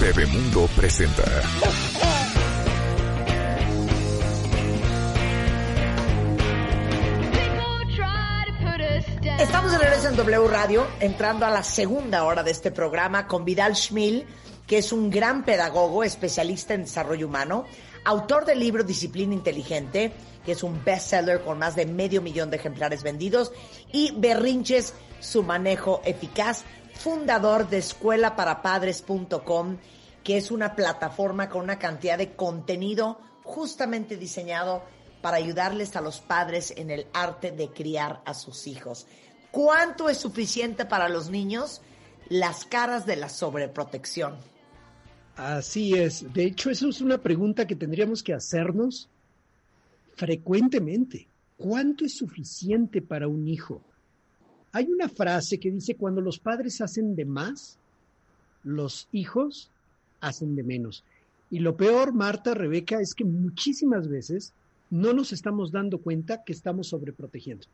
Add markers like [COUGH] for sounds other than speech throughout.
Bebemundo presenta. Estamos de regreso en W Radio, entrando a la segunda hora de este programa con Vidal Schmil, que es un gran pedagogo, especialista en desarrollo humano, autor del libro Disciplina Inteligente, que es un bestseller con más de medio millón de ejemplares vendidos, y Berrinches, su manejo eficaz, fundador de escuelaparapadres.com, que es una plataforma con una cantidad de contenido justamente diseñado para ayudarles a los padres en el arte de criar a sus hijos. ¿Cuánto es suficiente para los niños? Las caras de la sobreprotección. Así es. De hecho, eso es una pregunta que tendríamos que hacernos frecuentemente. ¿Cuánto es suficiente para un hijo? Hay una frase que dice, cuando los padres hacen de más, los hijos hacen de menos. Y lo peor, Marta, Rebeca, es que muchísimas veces no nos estamos dando cuenta que estamos sobreprotegiendo.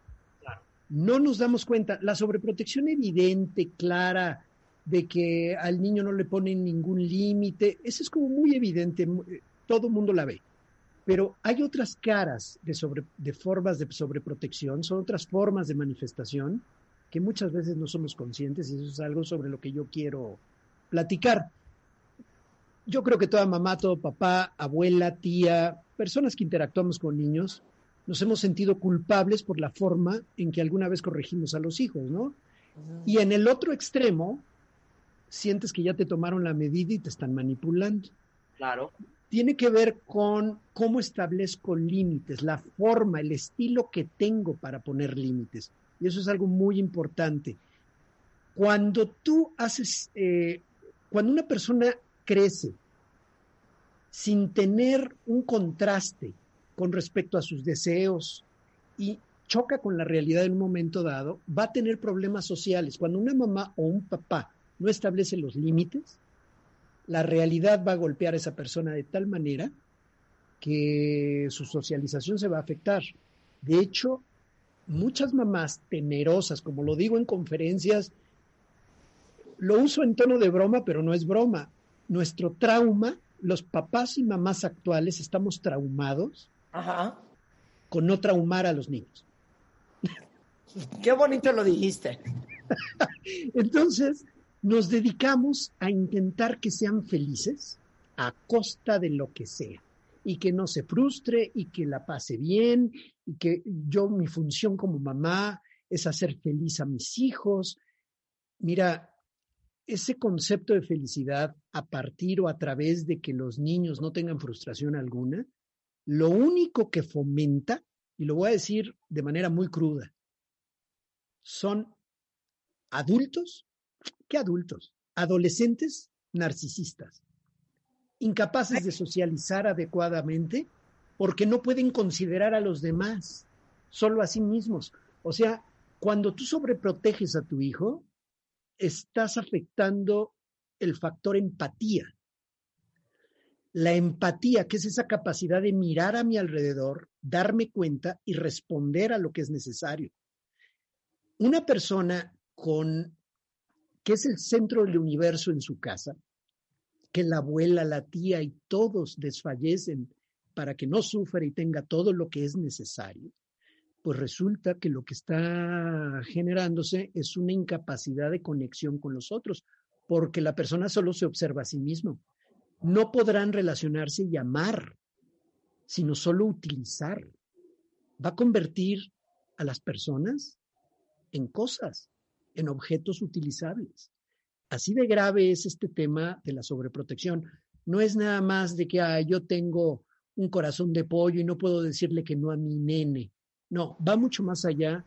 No nos damos cuenta. La sobreprotección evidente, clara, de que al niño no le ponen ningún límite, esa es como muy evidente, todo el mundo la ve. Pero hay otras caras de, sobre, de formas de sobreprotección, son otras formas de manifestación que muchas veces no somos conscientes y eso es algo sobre lo que yo quiero platicar. Yo creo que toda mamá, todo papá, abuela, tía, personas que interactuamos con niños, nos hemos sentido culpables por la forma en que alguna vez corregimos a los hijos, ¿no? Y en el otro extremo, sientes que ya te tomaron la medida y te están manipulando. Claro. Tiene que ver con cómo establezco límites, la forma, el estilo que tengo para poner límites. Y eso es algo muy importante. Cuando tú haces, eh, cuando una persona crece sin tener un contraste con respecto a sus deseos y choca con la realidad en un momento dado, va a tener problemas sociales. Cuando una mamá o un papá no establece los límites, la realidad va a golpear a esa persona de tal manera que su socialización se va a afectar. De hecho, muchas mamás temerosas, como lo digo en conferencias, lo uso en tono de broma, pero no es broma. Nuestro trauma, los papás y mamás actuales estamos traumados con no traumar a los niños. Qué bonito lo dijiste. [LAUGHS] Entonces, nos dedicamos a intentar que sean felices a costa de lo que sea y que no se frustre y que la pase bien y que yo mi función como mamá es hacer feliz a mis hijos. Mira, ese concepto de felicidad a partir o a través de que los niños no tengan frustración alguna, lo único que fomenta, y lo voy a decir de manera muy cruda, son adultos, ¿qué adultos? Adolescentes narcisistas, incapaces de socializar adecuadamente porque no pueden considerar a los demás, solo a sí mismos. O sea, cuando tú sobreproteges a tu hijo, estás afectando el factor empatía. La empatía, que es esa capacidad de mirar a mi alrededor, darme cuenta y responder a lo que es necesario. Una persona con que es el centro del universo en su casa, que la abuela, la tía y todos desfallecen para que no sufra y tenga todo lo que es necesario, pues resulta que lo que está generándose es una incapacidad de conexión con los otros, porque la persona solo se observa a sí mismo. No podrán relacionarse y amar, sino solo utilizar. Va a convertir a las personas en cosas, en objetos utilizables. Así de grave es este tema de la sobreprotección. No es nada más de que yo tengo un corazón de pollo y no puedo decirle que no a mi nene. No, va mucho más allá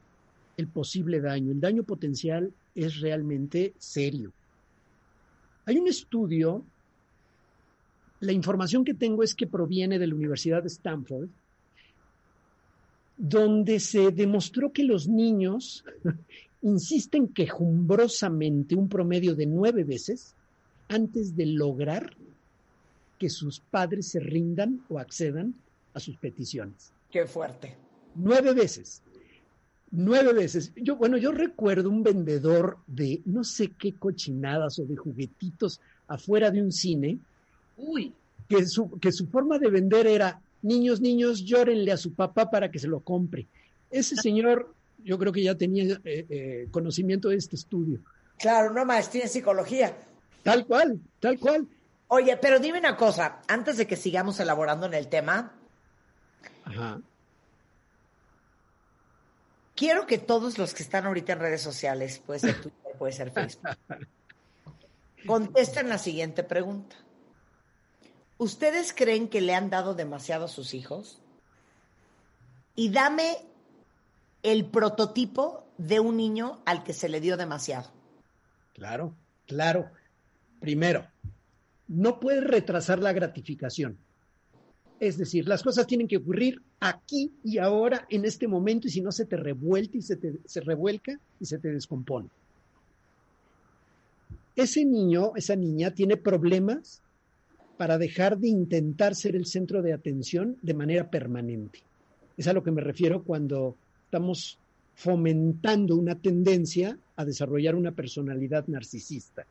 el posible daño. El daño potencial es realmente serio. Hay un estudio, la información que tengo es que proviene de la Universidad de Stanford, donde se demostró que los niños [LAUGHS] insisten quejumbrosamente un promedio de nueve veces antes de lograr que sus padres se rindan o accedan a sus peticiones. Qué fuerte. Nueve veces. Nueve veces. Yo, bueno, yo recuerdo un vendedor de no sé qué cochinadas o de juguetitos afuera de un cine. Uy. Que su, que su forma de vender era, niños, niños, llórenle a su papá para que se lo compre. Ese [LAUGHS] señor, yo creo que ya tenía eh, eh, conocimiento de este estudio. Claro, una maestría en psicología. Tal cual, tal cual. Oye, pero dime una cosa, antes de que sigamos elaborando en el tema, Ajá. quiero que todos los que están ahorita en redes sociales, puede ser Twitter, puede ser Facebook, [LAUGHS] contesten la siguiente pregunta. ¿Ustedes creen que le han dado demasiado a sus hijos? Y dame el prototipo de un niño al que se le dio demasiado. Claro, claro. Primero, no puedes retrasar la gratificación. Es decir, las cosas tienen que ocurrir aquí y ahora, en este momento, y si no se te revuelta y se te se revuelca y se te descompone. Ese niño, esa niña, tiene problemas para dejar de intentar ser el centro de atención de manera permanente. Es a lo que me refiero cuando estamos fomentando una tendencia a desarrollar una personalidad narcisista.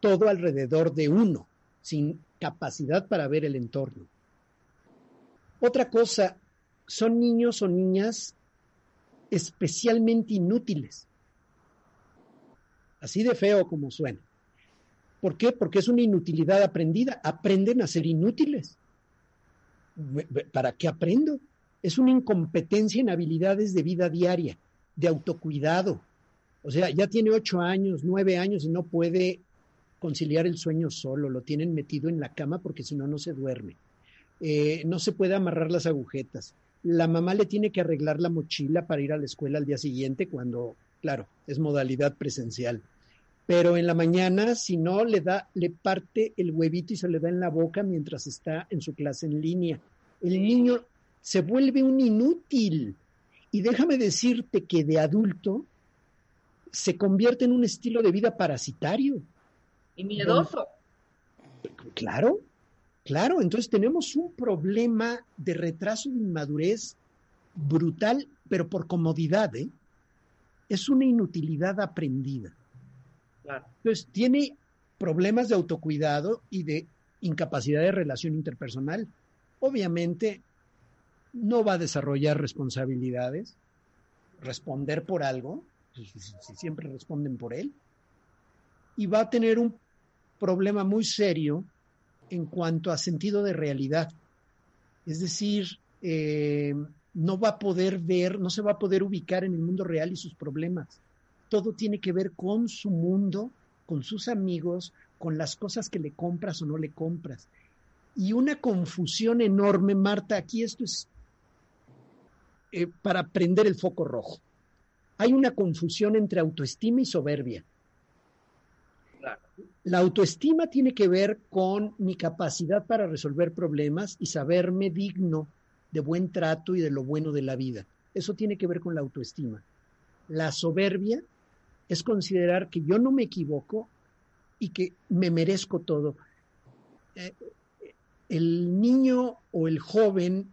Todo alrededor de uno, sin capacidad para ver el entorno. Otra cosa, son niños o niñas especialmente inútiles. Así de feo como suena. ¿Por qué? Porque es una inutilidad aprendida. Aprenden a ser inútiles. ¿Para qué aprendo? Es una incompetencia en habilidades de vida diaria, de autocuidado. O sea, ya tiene ocho años, nueve años y no puede conciliar el sueño solo. Lo tienen metido en la cama porque si no, no se duerme. Eh, no se puede amarrar las agujetas. La mamá le tiene que arreglar la mochila para ir a la escuela al día siguiente cuando, claro, es modalidad presencial pero en la mañana, si no, le da, le parte el huevito y se le da en la boca mientras está en su clase en línea. El niño se vuelve un inútil. Y déjame decirte que de adulto se convierte en un estilo de vida parasitario. Y miedoso. Claro, claro. Entonces tenemos un problema de retraso de inmadurez brutal, pero por comodidad, ¿eh? Es una inutilidad aprendida. Claro. Entonces, tiene problemas de autocuidado y de incapacidad de relación interpersonal. Obviamente, no va a desarrollar responsabilidades, responder por algo, si, si siempre responden por él, y va a tener un problema muy serio en cuanto a sentido de realidad. Es decir, eh, no va a poder ver, no se va a poder ubicar en el mundo real y sus problemas todo tiene que ver con su mundo, con sus amigos, con las cosas que le compras o no le compras. Y una confusión enorme, Marta, aquí esto es eh, para prender el foco rojo. Hay una confusión entre autoestima y soberbia. La autoestima tiene que ver con mi capacidad para resolver problemas y saberme digno de buen trato y de lo bueno de la vida. Eso tiene que ver con la autoestima. La soberbia es considerar que yo no me equivoco y que me merezco todo. Eh, el niño o el joven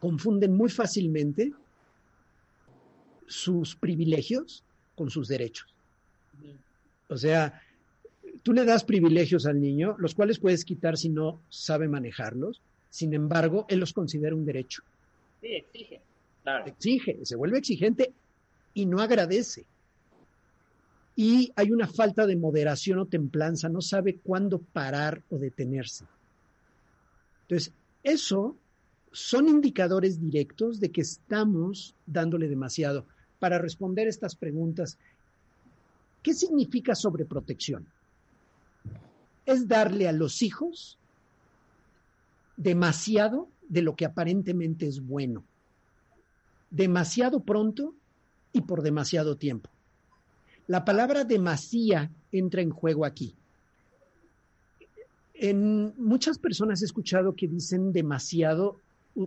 confunden muy fácilmente sus privilegios con sus derechos. O sea, tú le das privilegios al niño, los cuales puedes quitar si no sabe manejarlos. Sin embargo, él los considera un derecho. Sí, exige. Claro. Exige, se vuelve exigente y no agradece y hay una falta de moderación o templanza, no sabe cuándo parar o detenerse. Entonces, eso son indicadores directos de que estamos dándole demasiado. Para responder estas preguntas, ¿qué significa sobreprotección? Es darle a los hijos demasiado de lo que aparentemente es bueno, demasiado pronto y por demasiado tiempo. La palabra demasía entra en juego aquí. En muchas personas he escuchado que dicen demasiado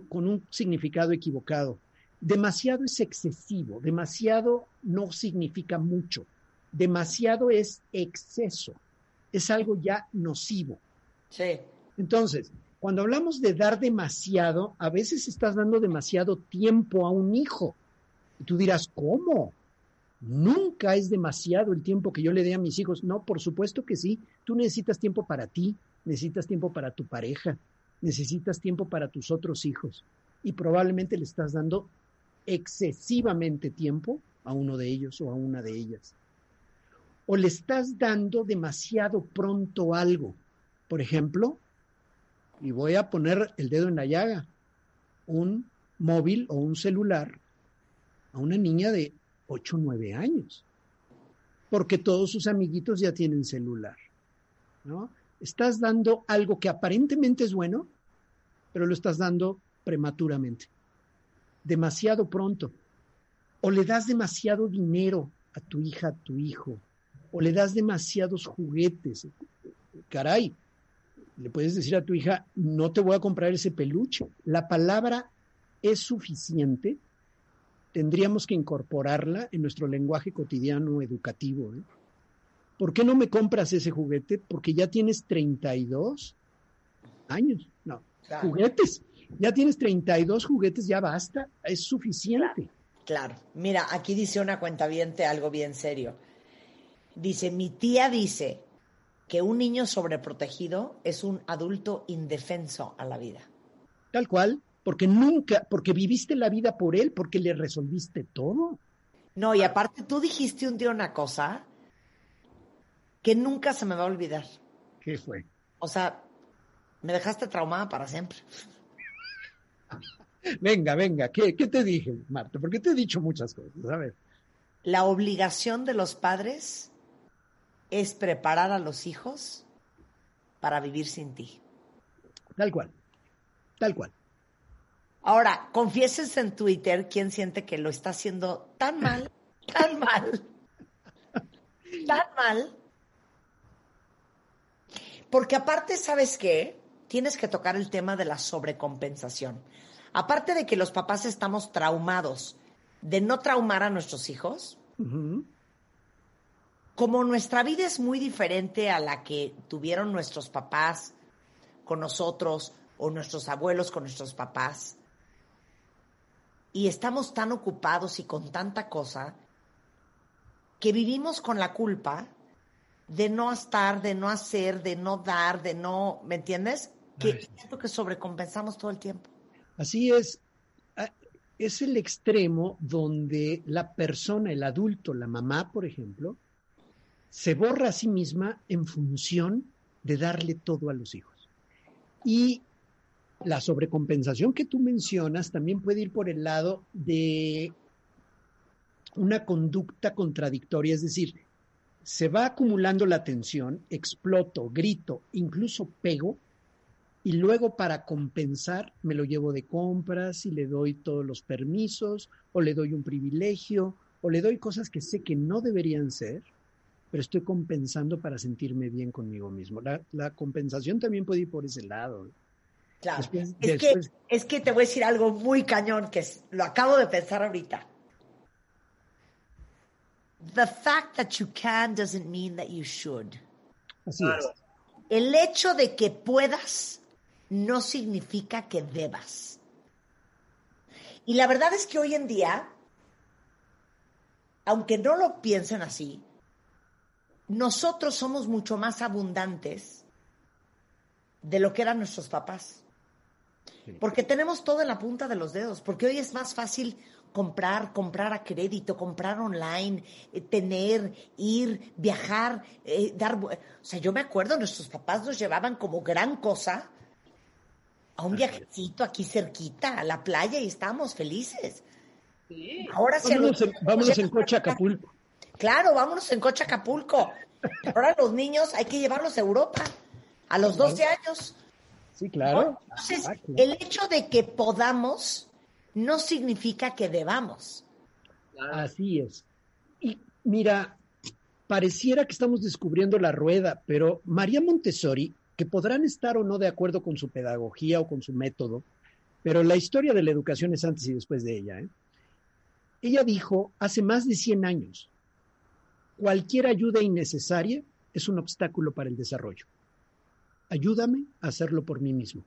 con un significado equivocado. Demasiado es excesivo, demasiado no significa mucho, demasiado es exceso, es algo ya nocivo. Sí. Entonces, cuando hablamos de dar demasiado, a veces estás dando demasiado tiempo a un hijo. Y tú dirás, ¿cómo? Nunca es demasiado el tiempo que yo le dé a mis hijos. No, por supuesto que sí. Tú necesitas tiempo para ti, necesitas tiempo para tu pareja, necesitas tiempo para tus otros hijos. Y probablemente le estás dando excesivamente tiempo a uno de ellos o a una de ellas. O le estás dando demasiado pronto algo. Por ejemplo, y voy a poner el dedo en la llaga, un móvil o un celular a una niña de 8 o 9 años, porque todos sus amiguitos ya tienen celular, ¿no? Estás dando algo que aparentemente es bueno, pero lo estás dando prematuramente, demasiado pronto, o le das demasiado dinero a tu hija, a tu hijo, o le das demasiados juguetes. Caray, le puedes decir a tu hija, no te voy a comprar ese peluche. La palabra es suficiente. Tendríamos que incorporarla en nuestro lenguaje cotidiano educativo. ¿eh? ¿Por qué no me compras ese juguete? Porque ya tienes 32 años. No, Claro. juguetes. Ya tienes 32 juguetes, ya basta. Es suficiente. Claro. Mira, aquí dice una cuentaviente algo bien serio. Dice, mi tía dice que un niño sobreprotegido es un adulto indefenso a la vida. Tal cual, porque nunca, porque viviste la vida por él, porque le resolviste todo. No, y aparte tú dijiste un día una cosa que nunca se me va a olvidar. ¿Qué fue? O sea, me dejaste traumada para siempre. [LAUGHS] Venga, venga, ¿qué, qué te dije, Marta? Porque te he dicho muchas cosas. A ver. La obligación de los padres es preparar a los hijos para vivir sin ti. Tal cual. Tal cual. Ahora, confieses en Twitter quién siente que lo está haciendo tan mal, [LAUGHS] tan mal, tan mal. Porque aparte, ¿sabes qué? Tienes que tocar el tema de la sobrecompensación. Aparte de que los papás estamos traumados de no traumar a nuestros hijos. Como nuestra vida es muy diferente a la que tuvieron nuestros papás con nosotros o nuestros abuelos con nuestros papás, y estamos tan ocupados y con tanta cosa, que vivimos con la culpa de no estar, de no hacer, de no dar, de no, ¿me entiendes? Que Ay. siento que sobrecompensamos todo el tiempo. Así es. Ah, Es el extremo donde la persona, el adulto, la mamá, por ejemplo, se borra a sí misma en función de darle todo a los hijos. Y la sobrecompensación que tú mencionas también puede ir por el lado de una conducta contradictoria, es decir, se va acumulando la tensión, exploto, grito, incluso pego, y luego para compensar me lo llevo de compras y le doy todos los permisos o le doy un privilegio o le doy cosas que sé que no deberían ser, pero estoy compensando para sentirme bien conmigo mismo. La, la compensación también puede ir por ese lado. Claro. Después- es, después- que, es que te voy a decir algo muy cañón que es- lo acabo de pensar ahorita. The fact that you can doesn't mean that you should. Así es. El hecho de que puedas no significa que debas. Y la verdad es que hoy en día, aunque no lo piensen así, nosotros somos mucho más abundantes de lo que eran nuestros papás. Porque tenemos todo en la punta de los dedos, porque hoy es más fácil comprar, comprar a crédito, comprar online, eh, tener, ir, viajar, eh, dar... O sea, yo me acuerdo, nuestros papás nos llevaban como gran cosa a un viajecito aquí cerquita, a la playa, y estábamos felices. Sí. Ahora sí... Vámonos, los- en, vámonos en coche a Acapulco. Claro, vámonos en coche a Acapulco. Ahora los niños hay que llevarlos a Europa a los 12 años. Sí, claro. Entonces, Ah, el hecho de que podamos no significa que debamos. Así es. Y mira, pareciera que estamos descubriendo la rueda, pero María Montessori que podrán estar o no de acuerdo con su pedagogía o con su método, pero la historia de la educación es antes y después de ella. ¿eh? Ella dijo hace más de 100 años, cualquier ayuda innecesaria es un obstáculo para el desarrollo. Ayúdame a hacerlo por mí mismo.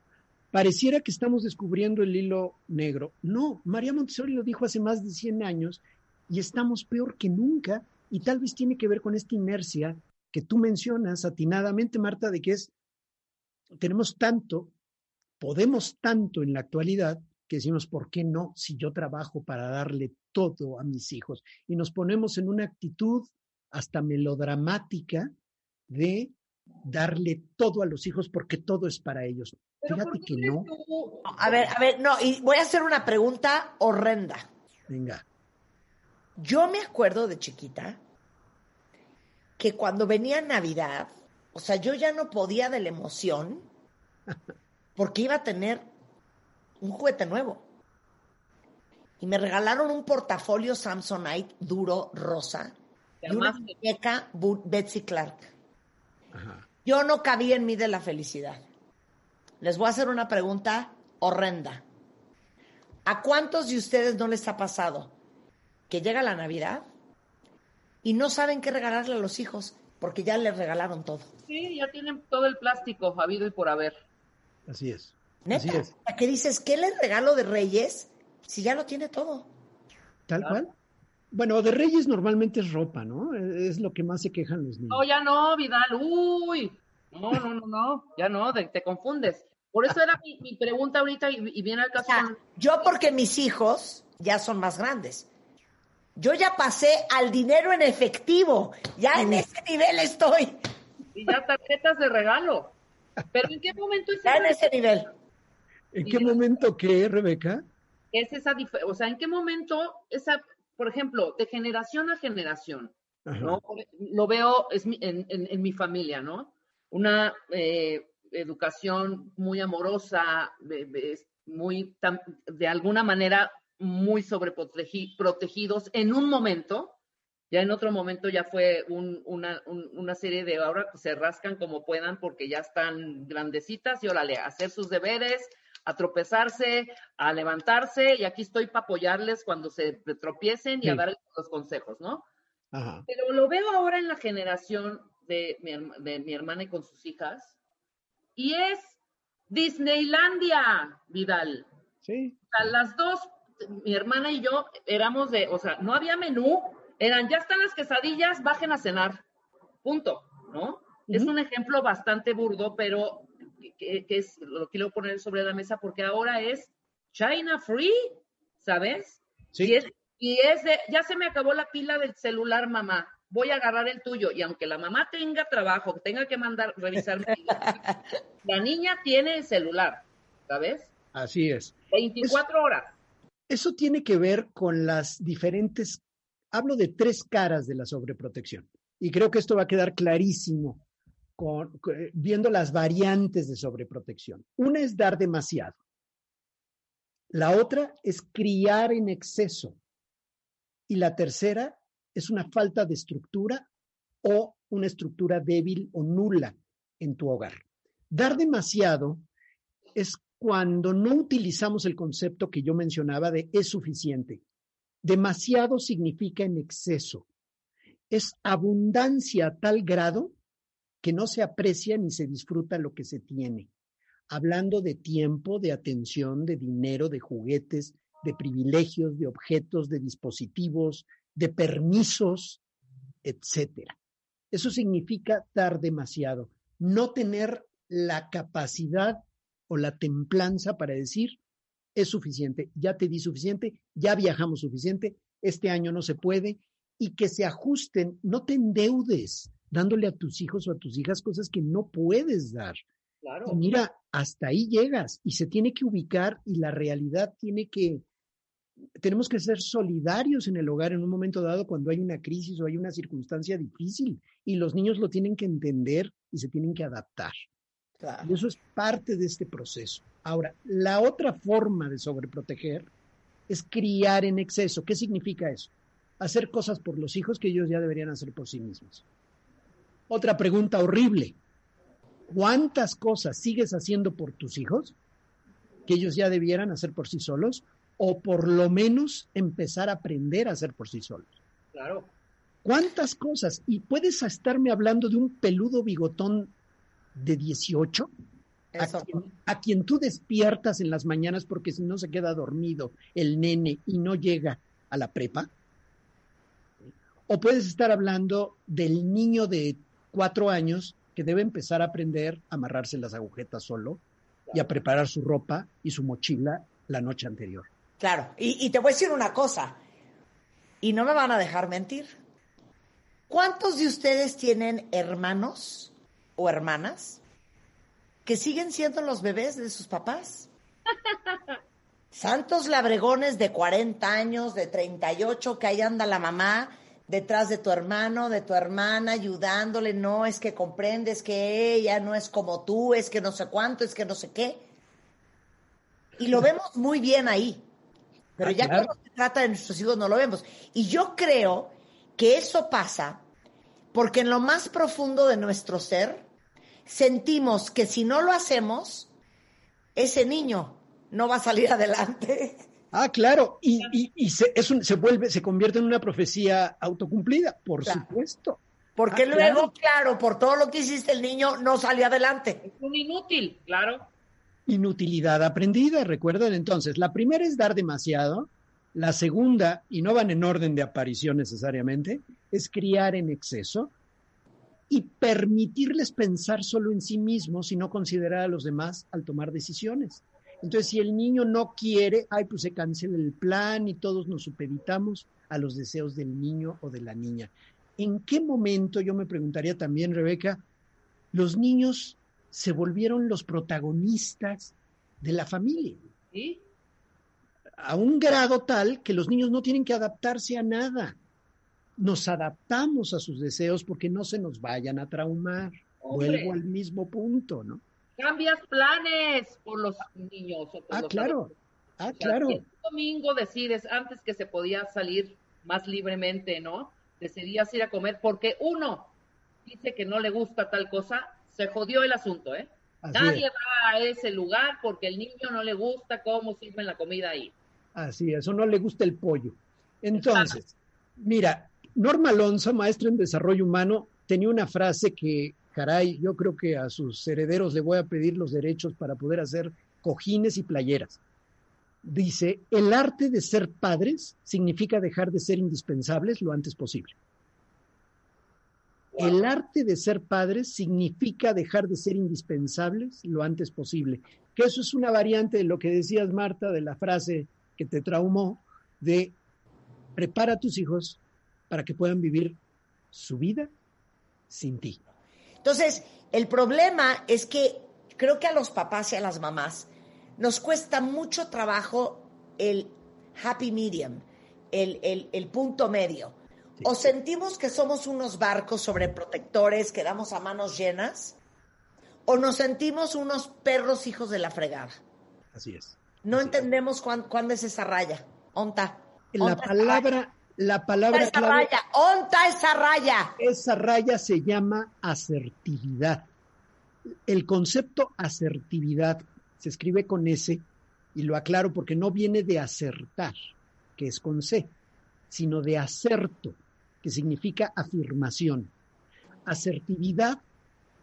Pareciera que estamos descubriendo el hilo negro. No, María Montessori lo dijo hace más de 100 años y estamos peor que nunca y tal vez tiene que ver con esta inercia que tú mencionas atinadamente, Marta, de que es, tenemos tanto, podemos tanto en la actualidad que decimos, ¿por qué no si yo trabajo para darle todo a mis hijos? Y nos ponemos en una actitud hasta melodramática de darle todo a los hijos porque todo es para ellos. Fíjate que no. A ver, a ver, no, y voy a hacer una pregunta horrenda. Venga. Yo me acuerdo de chiquita que cuando venía Navidad, o sea, yo ya no podía de la emoción [LAUGHS] porque iba a tener un juguete nuevo. Y me regalaron un portafolio Samsonite duro rosa y una muñeca Betsy Clark. Yo no cabía en mí de la felicidad. Les voy a hacer una pregunta horrenda. ¿A cuántos de ustedes no les ha pasado que llega la Navidad y no saben qué regalarle a los hijos porque ya les regalaron todo? Sí, ya tienen todo el plástico habido y por haber. Así es. Neta, qué dices, ¿qué le regalo de Reyes si ya lo tiene todo? Tal cual. Bueno, de Reyes normalmente es ropa, ¿no? Es lo que más se quejan los niños. No, ya no, Vidal, uy. No, no, no, no, ya no, te, confundes. Por eso era mi, pregunta ahorita y, viene al caso. Yo porque mis hijos ya son más grandes. Yo ya pasé al dinero en efectivo. Ya en ese nivel estoy. Y ya tarjetas de regalo. Pero ¿en qué momento es Ya en ese nivel. ¿En qué momento qué, Rebeca? Es esa o sea, ¿en qué momento esa, por ejemplo, de generación a generación, ¿no? Lo veo en, en, mi familia, ¿no? Una eh, educación muy amorosa, muy, de alguna manera, muy sobreprotegidos en un momento, ya en otro momento ya fue una, una, serie de ahora se rascan como puedan porque ya están grandecitas y órale, hacer sus deberes, a tropezarse, a levantarse y aquí estoy para apoyarles cuando se tropiecen y a darles los consejos, ¿no? Pero lo veo ahora en la generación de mi, de mi hermana y con sus hijas y es Disneylandia, Vidal. Sí. O sea, las dos, mi hermana y yo éramos de, o sea, no había menú, eran, ya están las quesadillas, bajen a cenar. Punto, ¿no? Es un ejemplo bastante burdo, pero que, es, lo quiero poner sobre la mesa porque ahora es China Free, ¿sabes? Sí. Y es, y es de, ya se me acabó la pila del celular, mamá, voy a agarrar el tuyo. Y aunque la mamá tenga trabajo, tenga que mandar, revisar, la niña tiene el celular, ¿sabes? Así es. 24 horas. Eso tiene que ver con las diferentes, hablo de tres caras de la sobreprotección. Y creo que esto va a quedar clarísimo viendo las variantes de sobreprotección. Una es dar demasiado. La otra es criar en exceso. Y la tercera es una falta de estructura o una estructura débil o nula en tu hogar. Dar demasiado es cuando no utilizamos el concepto que yo mencionaba de es suficiente. Demasiado significa en exceso. Es abundancia a tal grado que no se aprecia ni se disfruta lo que se tiene. Hablando de tiempo, de atención, de dinero, de juguetes, de privilegios, de objetos, de dispositivos, de permisos, etcétera. Eso significa dar demasiado, no tener la capacidad o la templanza para decir es suficiente, ya te di suficiente, ya viajamos suficiente, este año no se puede y que se ajusten, no te endeudes dándole a tus hijos o a tus hijas cosas que no puedes dar. Claro. mira, hasta ahí llegas y se tiene que ubicar y la realidad tiene que, tenemos que ser solidarios en el hogar en un momento dado cuando hay una crisis o hay una circunstancia difícil y los niños lo tienen que entender y se tienen que adaptar. Y eso es parte de este proceso. Ahora, la otra forma de sobreproteger es criar en exceso. ¿Qué significa eso? Hacer cosas por los hijos que ellos ya deberían hacer por sí mismos. Otra pregunta horrible. cuántas cosas sigues haciendo por tus hijos que ellos ya debieran hacer por sí solos o por lo menos empezar a aprender a hacer por sí solos. Claro. ¿Cuántas cosas? Y puedes estarme hablando de un peludo bigotón de 18 a quien, a quien, tú despiertas en las mañanas porque si no se queda dormido el nene y no llega a la prepa. O puedes estar hablando del niño de cuatro años que debe empezar a aprender a amarrarse las agujetas solo y a preparar su ropa y su mochila la noche anterior. Claro, y, y te voy a decir una cosa, y no me van a dejar mentir. ¿Cuántos de ustedes tienen hermanos o hermanas que siguen siendo los bebés de sus papás? [LAUGHS] Santos labregones de 40 años, de 38, que ahí anda la mamá detrás de tu hermano, de tu hermana, ayudándole, no es que comprendes que ella no es como tú, es que no sé cuánto, es que no sé qué. Y lo vemos muy bien ahí. Pero ah, ya cuando se trata de nuestros hijos no lo vemos. Y yo creo que eso pasa porque en lo más profundo de nuestro ser sentimos que si no lo hacemos, ese niño no va a salir [LAUGHS] adelante. Ah, claro, y, y, se, se vuelve, se convierte en una profecía autocumplida, por supuesto. Porque ah, luego, claro. por todo lo que hiciste el niño, no salió adelante. Es un inútil, claro. Inutilidad aprendida, recuerden entonces, la primera es dar demasiado, la segunda, y no van en orden de aparición necesariamente, es criar en exceso y permitirles pensar solo en sí mismos y no considerar a los demás al tomar decisiones. Entonces, si el niño no quiere, ay, pues se cancela el plan y todos nos supeditamos a los deseos del niño o de la niña. ¿En qué momento, yo me preguntaría también, Rebeca, los niños se volvieron los protagonistas de la familia? ¿Sí? A un grado tal que los niños no tienen que adaptarse a nada. Nos adaptamos a sus deseos porque no se nos vayan a traumar. Vuelvo al mismo punto, ¿no? Cambias planes por los niños. O ah, claro. Ah, claro. El domingo decides, antes que se podía salir más libremente, ¿no? Decidías ir a comer porque uno dice que no le gusta tal cosa, se jodió el asunto, ¿eh? Nadie va a ese lugar porque el niño no le gusta cómo sirven la comida ahí. Así, eso no le gusta el pollo. Entonces, mira, Norma Alonso, maestra en desarrollo humano, tenía una frase que caray, yo creo que a sus herederos le voy a pedir los derechos para poder hacer cojines y playeras. Dice, el arte de ser padres significa dejar de ser indispensables lo antes posible. El arte de ser padres significa dejar de ser indispensables lo antes posible. Que eso es una variante de lo que decías, Marta, de la frase que te traumó, de prepara a tus hijos para que puedan vivir su vida sin ti. Entonces, el problema es que creo que a los papás y a las mamás nos cuesta mucho trabajo el happy medium, el, punto medio. O sentimos que somos unos barcos sobreprotectores que damos a manos llenas, o nos sentimos unos perros hijos de la fregada. Así es. No entendemos cuándo, es esa raya. Onta. La palabra, la palabra esa raya? ¿Onta esa raya? Esa raya se llama asertividad. El concepto asertividad se escribe con S y lo aclaro porque no viene de acertar, que es con C, sino de acerto, que significa afirmación. Asertividad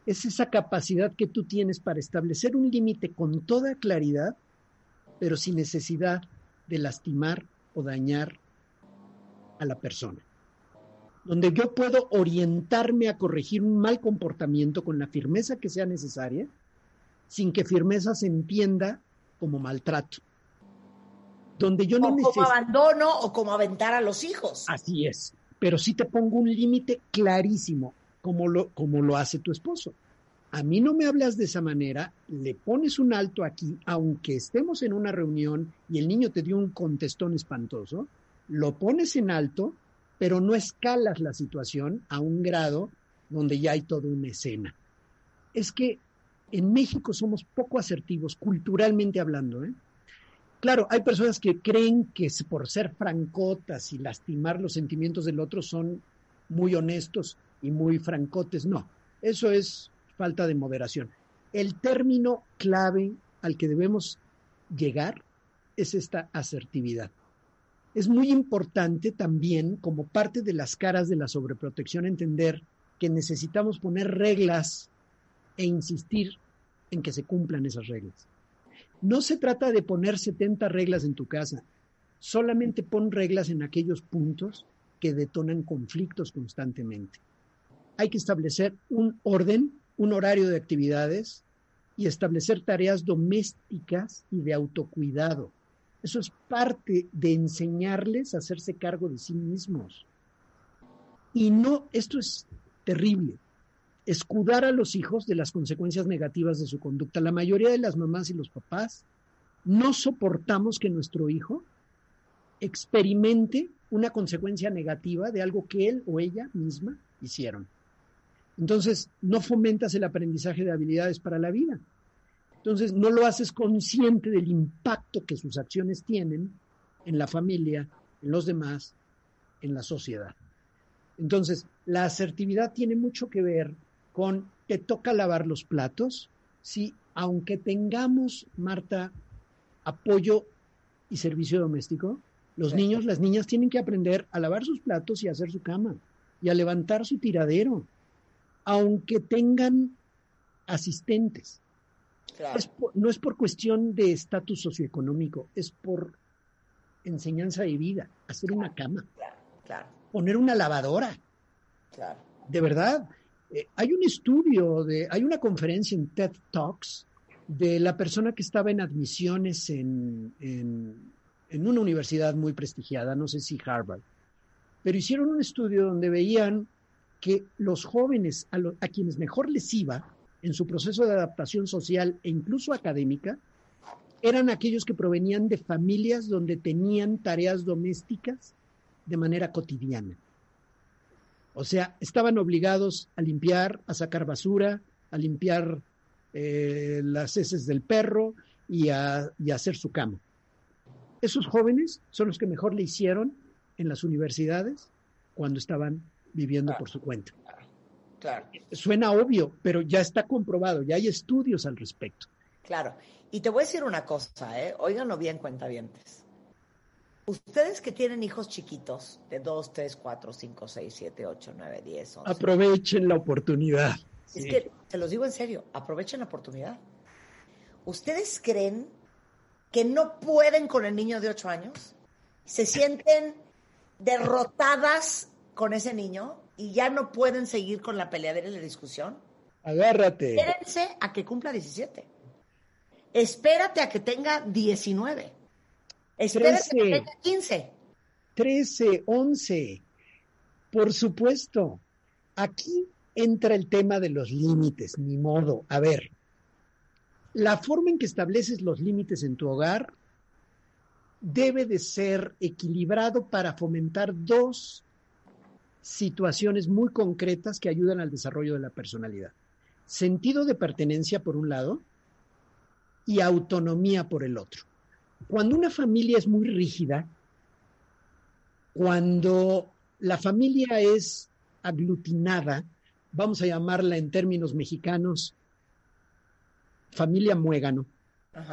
es esa capacidad que tú tienes para establecer un límite con toda claridad, pero sin necesidad de lastimar o dañar a la persona, donde yo puedo orientarme a corregir un mal comportamiento con la firmeza que sea necesaria, sin que firmeza se entienda como maltrato. Donde yo no o como abandono o como aventar a los hijos. Así es, pero sí te pongo un límite clarísimo, como lo, como lo hace tu esposo. A mí no me hablas de esa manera, le pones un alto aquí, aunque estemos en una reunión y el niño te dio un contestón espantoso, lo pones en alto, pero no escalas la situación a un grado donde ya hay toda una escena. Es que en México somos poco asertivos, culturalmente hablando. ¿eh? Claro, hay personas que creen que por ser francotas y lastimar los sentimientos del otro son muy honestos y muy francotes. No, eso es falta de moderación. El término clave al que debemos llegar es esta asertividad. Es muy importante también, como parte de las caras de la sobreprotección, entender que necesitamos poner reglas e insistir en que se cumplan esas reglas. No se trata de poner 70 reglas en tu casa, solamente pon reglas en aquellos puntos que detonan conflictos constantemente. Hay que establecer un orden, un horario de actividades y establecer tareas domésticas y de autocuidado. Eso es parte de enseñarles a hacerse cargo de sí mismos. Y no, esto es terrible, escudar a los hijos de las consecuencias negativas de su conducta. La mayoría de las mamás y los papás no soportamos que nuestro hijo experimente una consecuencia negativa de algo que él o ella misma hicieron. Entonces, no fomentas el aprendizaje de habilidades para la vida. Entonces, no lo haces consciente del impacto que sus acciones tienen en la familia, en los demás, en la sociedad. Entonces, la asertividad tiene mucho que ver con te toca lavar los platos, si aunque tengamos, Marta, apoyo y servicio doméstico, los niños, las niñas tienen que aprender a lavar sus platos y a hacer su cama y a levantar su tiradero, aunque tengan asistentes. No es por cuestión de estatus socioeconómico, es por enseñanza de vida, hacer una cama, poner una lavadora. De verdad, eh, hay un estudio, de, hay una conferencia en TED Talks de la persona que estaba en admisiones en, en una universidad muy prestigiada, no sé si Harvard, pero hicieron un estudio donde veían que los jóvenes a, a, quienes mejor les iba en su proceso de adaptación social e incluso académica eran aquellos que provenían de familias donde tenían tareas domésticas de manera cotidiana. O sea, estaban obligados a limpiar, a sacar basura, a limpiar eh, las heces del perro y a, y a hacer su cama. Esos jóvenes son los que mejor le hicieron en las universidades cuando estaban viviendo por su cuenta. Claro. Suena obvio, pero ya está comprobado, ya hay estudios al respecto. Claro. Y te voy a decir una cosa, ¿eh? Óiganlo bien, cuentavientes. Ustedes que tienen hijos chiquitos, de 2, 3, 4, 5, 6, 7, 8, 9, 10, 11. Aprovechen la oportunidad. Es que, te los digo en serio, aprovechen la oportunidad. ¿Ustedes creen que no pueden con el niño de 8 años? ¿Se sienten derrotadas con ese niño y ya no pueden seguir con la peleadera y la discusión? Agárrate. Espérense a que cumpla 17. Espérate a que tenga 19. Espérate 13, que 15. 13, 11. Por supuesto. Aquí entra el tema de los límites, ni modo. A ver, la forma en que estableces los límites en tu hogar debe de ser equilibrado para fomentar dos situaciones muy concretas que ayudan al desarrollo de la personalidad. Sentido de pertenencia por un lado y autonomía por el otro. Cuando una familia es muy rígida, cuando la familia es aglutinada, vamos a llamarla en términos mexicanos familia muégano,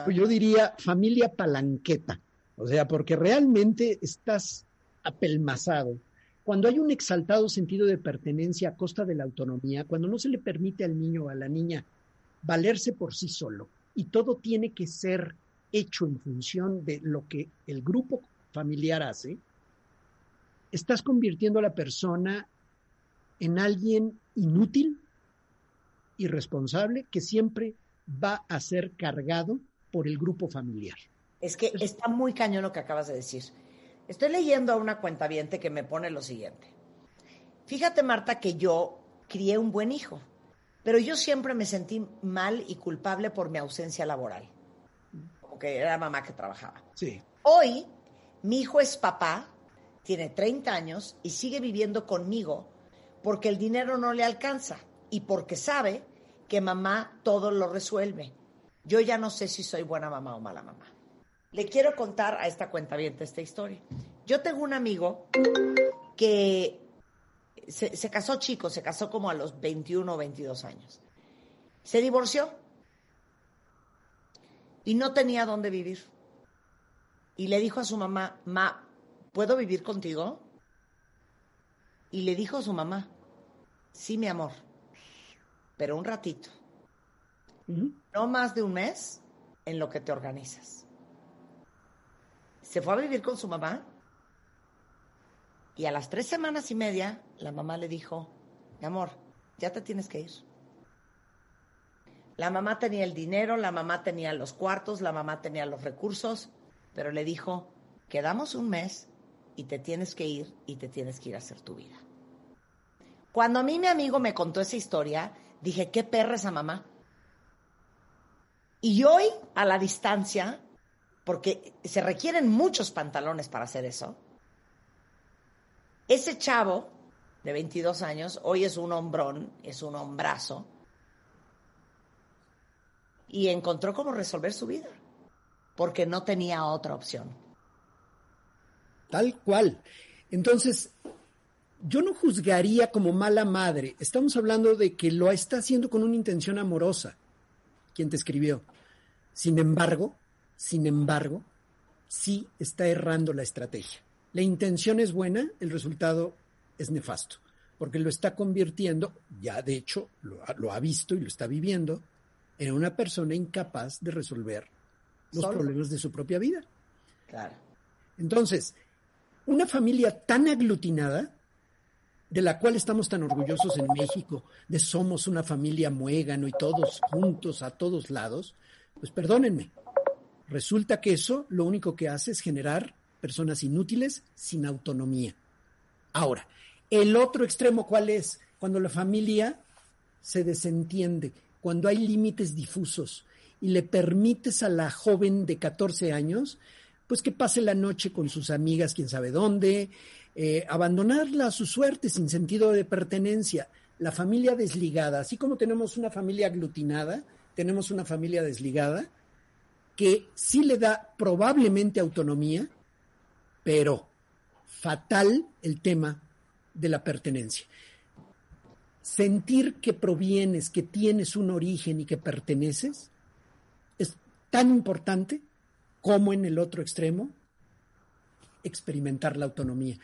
pues yo diría familia palanqueta, o sea, porque realmente estás apelmazado. Cuando hay un exaltado sentido de pertenencia a costa de la autonomía, cuando no se le permite al niño o a la niña valerse por sí solo y todo tiene que ser hecho en función de lo que el grupo familiar hace, estás convirtiendo a la persona en alguien inútil, irresponsable, que siempre va a ser cargado por el grupo familiar. Es que está muy cañón lo que acabas de decir. Estoy leyendo a una cuenta que me pone lo siguiente. Fíjate, Marta, que yo crié un buen hijo, pero yo siempre me sentí mal y culpable por mi ausencia laboral que era mamá que trabajaba. Sí. Hoy, mi hijo es papá, tiene 30 años y sigue viviendo conmigo porque el dinero no le alcanza y porque sabe que mamá todo lo resuelve. Yo ya no sé si soy buena mamá o mala mamá. Le quiero contar a esta cuenta bien esta historia. Yo tengo un amigo que se, se, casó chico, se casó como a los 21 o 22 años. Se divorció y no tenía dónde vivir. Y le dijo a su mamá, Ma, ¿puedo vivir contigo? Y le dijo a su mamá, sí, mi amor, pero un ratito. No más de un mes en lo que te organizas. Se fue a vivir con su mamá y a las tres semanas y media la mamá le dijo, mi amor, ya te tienes que ir. La mamá tenía el dinero, la mamá tenía los cuartos, la mamá tenía los recursos, pero le dijo, quedamos un mes y te tienes que ir y te tienes que ir a hacer tu vida. Cuando a mí mi amigo me contó esa historia, dije, qué perra esa mamá. Y hoy, a la distancia, porque se requieren muchos pantalones para hacer eso, ese chavo de 22 años, hoy es un hombrón, es un hombrazo, y encontró cómo resolver su vida, porque no tenía otra opción. Tal cual. Entonces, yo no juzgaría como mala madre. Estamos hablando de que lo está haciendo con una intención amorosa. quien te escribió? Sin embargo, sin embargo, sí está errando la estrategia. La intención es buena, el resultado es nefasto, porque lo está convirtiendo, ya de hecho lo, lo ha visto y lo está viviendo, en una persona incapaz de resolver los problemas de su propia vida. Claro. Entonces, una familia tan aglutinada, de la cual estamos tan orgullosos en México, de somos una familia muégano y todos juntos a todos lados, pues perdónenme, resulta que eso lo único que hace es generar personas inútiles sin autonomía. Ahora, el otro extremo, ¿cuál es? Cuando la familia se desentiende, cuando hay límites difusos y le permites a la joven de 14 años pues que pase la noche con sus amigas, quién sabe dónde, eh, abandonarla a su suerte sin sentido de pertenencia. La familia desligada, así como tenemos una familia aglutinada, tenemos una familia desligada que sí le da probablemente autonomía, pero fatal el tema de la pertenencia. Sentir que provienes, que tienes un origen y que perteneces, es tan importante como en el otro extremo, experimentar la autonomía.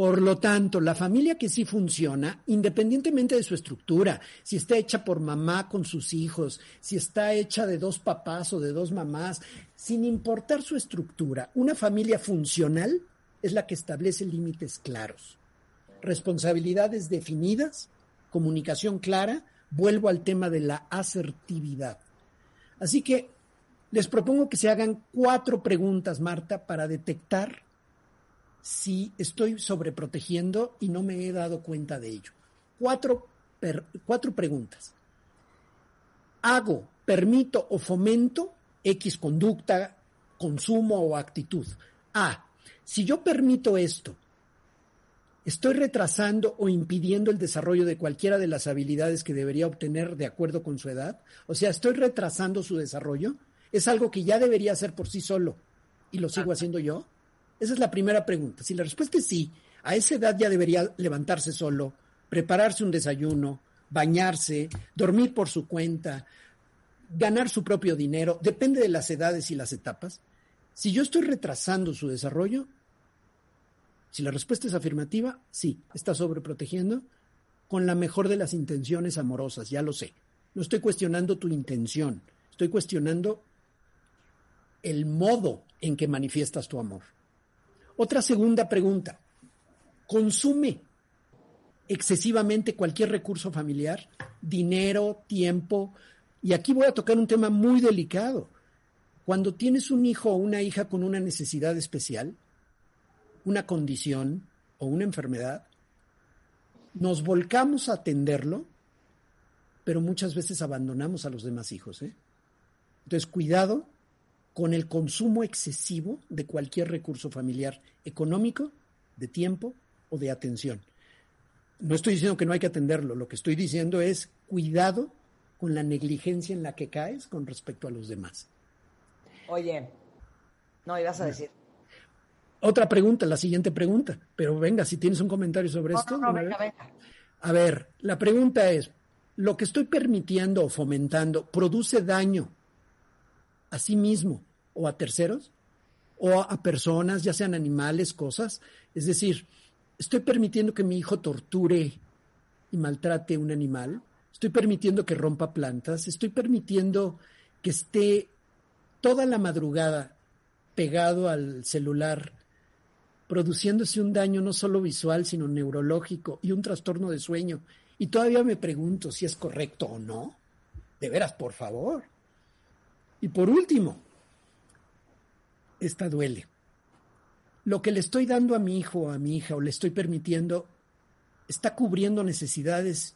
Por lo tanto, la familia que sí funciona, independientemente de su estructura, si está hecha por mamá con sus hijos, si está hecha de dos papás o de dos mamás, sin importar su estructura, una familia funcional es la que establece límites claros, responsabilidades definidas, comunicación clara, vuelvo al tema de la asertividad. Así que les propongo que se hagan cuatro preguntas, Marta, para detectar si estoy sobreprotegiendo y no me he dado cuenta de ello. Cuatro, cuatro preguntas. ¿Hago, permito o fomento X conducta, consumo o actitud? A. Si yo permito esto, ¿estoy retrasando o impidiendo el desarrollo de cualquiera de las habilidades que debería obtener de acuerdo con su edad? O sea, ¿estoy retrasando su desarrollo? ¿Es algo que ya debería hacer por sí solo y lo sigo haciendo yo? Esa es la primera pregunta. Si la respuesta es sí, a esa edad ya debería levantarse solo, prepararse un desayuno, bañarse, dormir por su cuenta, ganar su propio dinero, depende de las edades y las etapas. Si yo estoy retrasando su desarrollo, si la respuesta es afirmativa, sí, está sobreprotegiendo con la mejor de las intenciones amorosas, ya lo sé. No estoy cuestionando tu intención, estoy cuestionando el modo en que manifiestas tu amor. Otra segunda pregunta. ¿Consume excesivamente cualquier recurso familiar? Dinero, tiempo. Y aquí voy a tocar un tema muy delicado. Cuando tienes un hijo o una hija con una necesidad especial, una condición o una enfermedad, nos volcamos a atenderlo, pero muchas veces abandonamos a los demás hijos. ¿eh? Entonces, cuidado con el consumo excesivo de cualquier recurso familiar, económico, de tiempo o de atención. No estoy diciendo que no hay que atenderlo, lo que estoy diciendo es cuidado con la negligencia en la que caes con respecto a los demás. Oye, no ibas a decir. Otra pregunta, la siguiente pregunta, pero venga, si tienes un comentario sobre esto. No, venga, venga. A ver, la pregunta es, lo que estoy permitiendo o fomentando produce daño a sí mismo o a terceros o a personas, ya sean animales, cosas. Es decir, estoy permitiendo que mi hijo torture y maltrate un animal, estoy permitiendo que rompa plantas, estoy permitiendo que esté toda la madrugada pegado al celular, produciéndose un daño no solo visual, sino neurológico y un trastorno de sueño. Y todavía me pregunto si es correcto o no. De veras, por favor. Y por último, esta duele. Lo que le estoy dando a mi hijo o a mi hija o le estoy permitiendo está cubriendo necesidades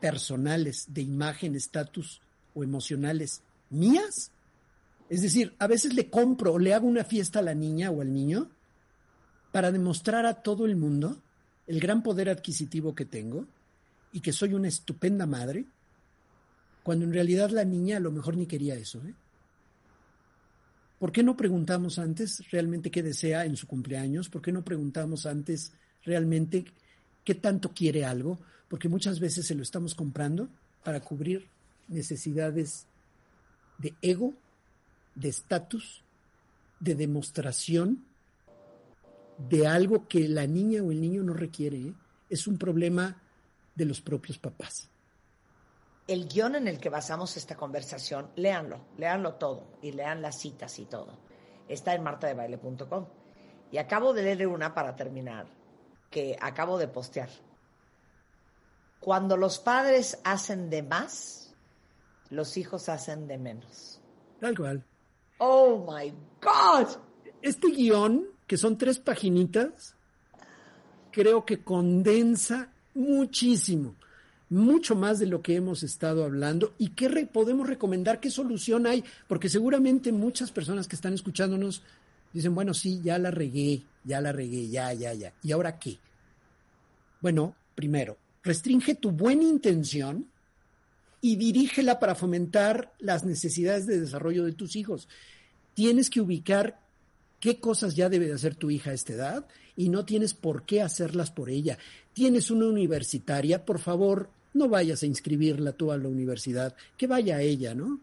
personales de imagen, estatus o emocionales mías. Es decir, a veces le compro o le hago una fiesta a la niña o al niño para demostrar a todo el mundo el gran poder adquisitivo que tengo y que soy una estupenda madre, cuando en realidad la niña a lo mejor ni quería eso. ¿eh? ¿Por qué no preguntamos antes realmente qué desea en su cumpleaños? ¿Por qué no preguntamos antes realmente qué tanto quiere algo? Porque muchas veces se lo estamos comprando para cubrir necesidades de ego, de estatus, de demostración de algo que la niña o el niño no requiere. ¿eh? Es un problema de los propios papás el guion en el que basamos esta conversación, léanlo, léanlo todo y lean las citas y todo. Está en martadebaile.com. Y acabo de leer una para terminar, que acabo de postear. Cuando los padres hacen de más, los hijos hacen de menos. Tal cual. Oh my God. Este guion, que son tres paginitas, creo que condensa muchísimo mucho más de lo que hemos estado hablando y qué podemos recomendar, qué solución hay, porque seguramente muchas personas que están escuchándonos dicen, bueno, sí, ya la regué, ya la regué, ya, ya, ya. ¿Y ahora qué? Bueno, primero, restringe tu buena intención y dirígela para fomentar las necesidades de desarrollo de tus hijos. Tienes que ubicar qué cosas ya debe de hacer tu hija a esta edad y no tienes por qué hacerlas por ella. Tienes una universitaria, por favor, no vayas a inscribirla tú a la universidad, que vaya a ella, ¿no?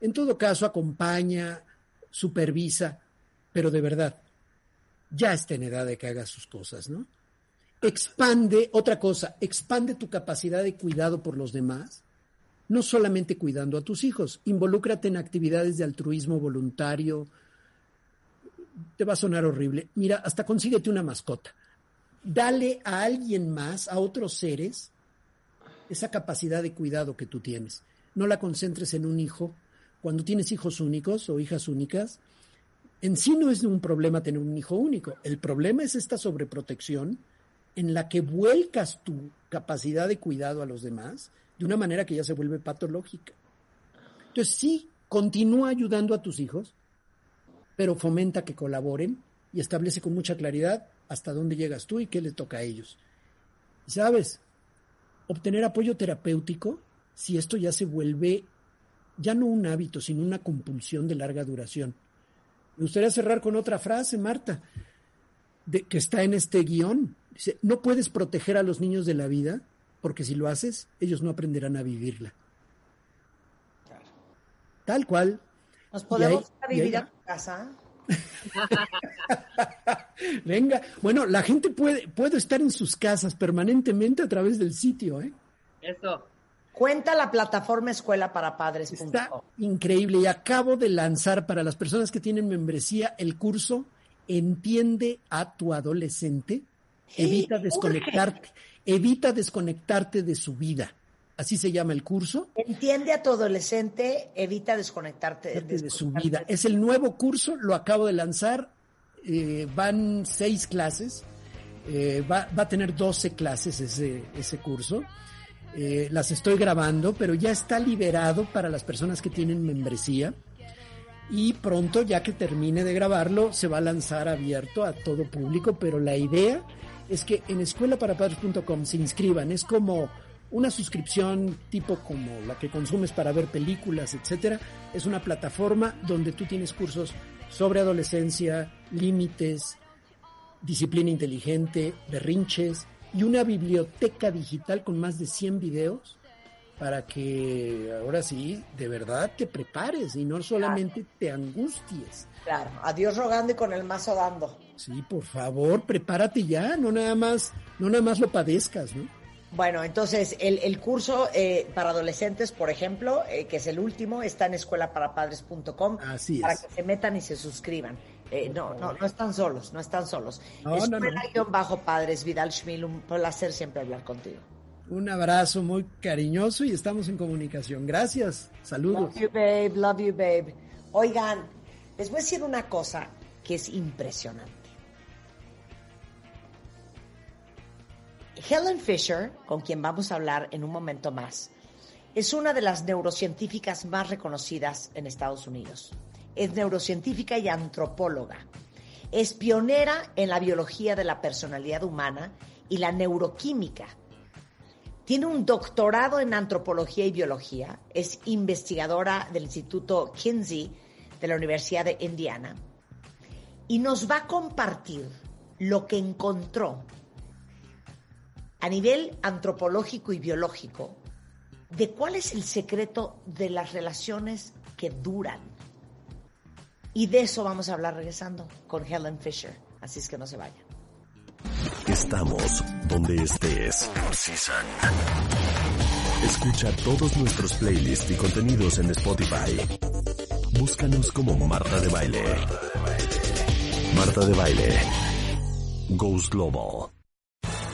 En todo caso, acompaña, supervisa, pero de verdad, ya está en edad de que haga sus cosas, ¿no? Expande, otra cosa, expande tu capacidad de cuidado por los demás, no solamente cuidando a tus hijos, involúcrate en actividades de altruismo voluntario, te va a sonar horrible, mira, hasta consíguete una mascota, dale a alguien más, a otros seres, esa capacidad de cuidado que tú tienes. No la concentres en un hijo. Cuando tienes hijos únicos o hijas únicas, en sí no es un problema tener un hijo único. El problema es esta sobreprotección en la que vuelcas tu capacidad de cuidado a los demás de una manera que ya se vuelve patológica. Entonces sí, continúa ayudando a tus hijos, pero fomenta que colaboren y establece con mucha claridad hasta dónde llegas tú y qué le toca a ellos. ¿Sabes? Obtener apoyo terapéutico si esto ya se vuelve ya no un hábito, sino una compulsión de larga duración. Me gustaría cerrar con otra frase, Marta, de, que está en este guion. Dice, no puedes proteger a los niños de la vida porque si lo haces, ellos no aprenderán a vivirla. Tal cual. ¿Nos podemos vivir a tu casa? [LAUGHS] Venga, bueno, la gente puede, puede estar en sus casas permanentemente a través del sitio, ¿eh? Eso. Cuenta la plataforma Escuela para Padres. Está increíble y acabo de lanzar para las personas que tienen membresía el curso Entiende a tu adolescente, evita desconectarte, evita desconectarte de su vida. Así se llama el curso. Entiende a tu adolescente, evita desconectarte de, su vida. Es el nuevo curso, lo acabo de lanzar. Eh, van seis clases. Eh, va, a tener 12 clases ese, ese curso. Eh, las estoy grabando, pero ya está liberado para las personas que tienen membresía. Y pronto, ya que termine de grabarlo, se va a lanzar abierto a todo público. Pero la idea es que en escuelaparapadres.com se inscriban. Es como una suscripción tipo como la que consumes para ver películas, etcétera, es una plataforma donde tú tienes cursos sobre adolescencia, límites, disciplina inteligente, berrinches y una biblioteca digital con más de 100 videos para que ahora sí, de verdad te prepares y no solamente te angusties. Claro, adiós rogando y con el mazo dando. Sí, por favor, prepárate ya, no nada más, no nada más lo padezcas, ¿no? Bueno, entonces el, curso eh, para adolescentes, por ejemplo, eh, que es el último, está en escuelaparapadres.com Así es. para que se metan y se suscriban. Eh, no, no, no están solos, no están solos. No, Escuela-Padres, padres Vidal Schmil, un placer siempre hablar contigo. Un abrazo muy cariñoso y estamos en comunicación. Gracias, saludos. Love you, babe, love you, babe. Oigan, les voy a decir una cosa que es impresionante. Helen Fisher, con quien vamos a hablar en un momento más, es una de las neurocientíficas más reconocidas en Estados Unidos. Es neurocientífica y antropóloga. Es pionera en la biología de la personalidad humana y la neuroquímica. Tiene un doctorado en antropología y biología. Es investigadora del Instituto Kinsey de la Universidad de Indiana. Y nos va a compartir lo que encontró a nivel antropológico y biológico de cuál es el secreto de las relaciones que duran. Y de eso vamos a hablar regresando con Helen Fisher. Así es que no se vayan. Estamos donde estés. Escucha todos nuestros playlists y contenidos en Spotify. Búscanos como Marta de Baile. Marta de Baile. Goes Global.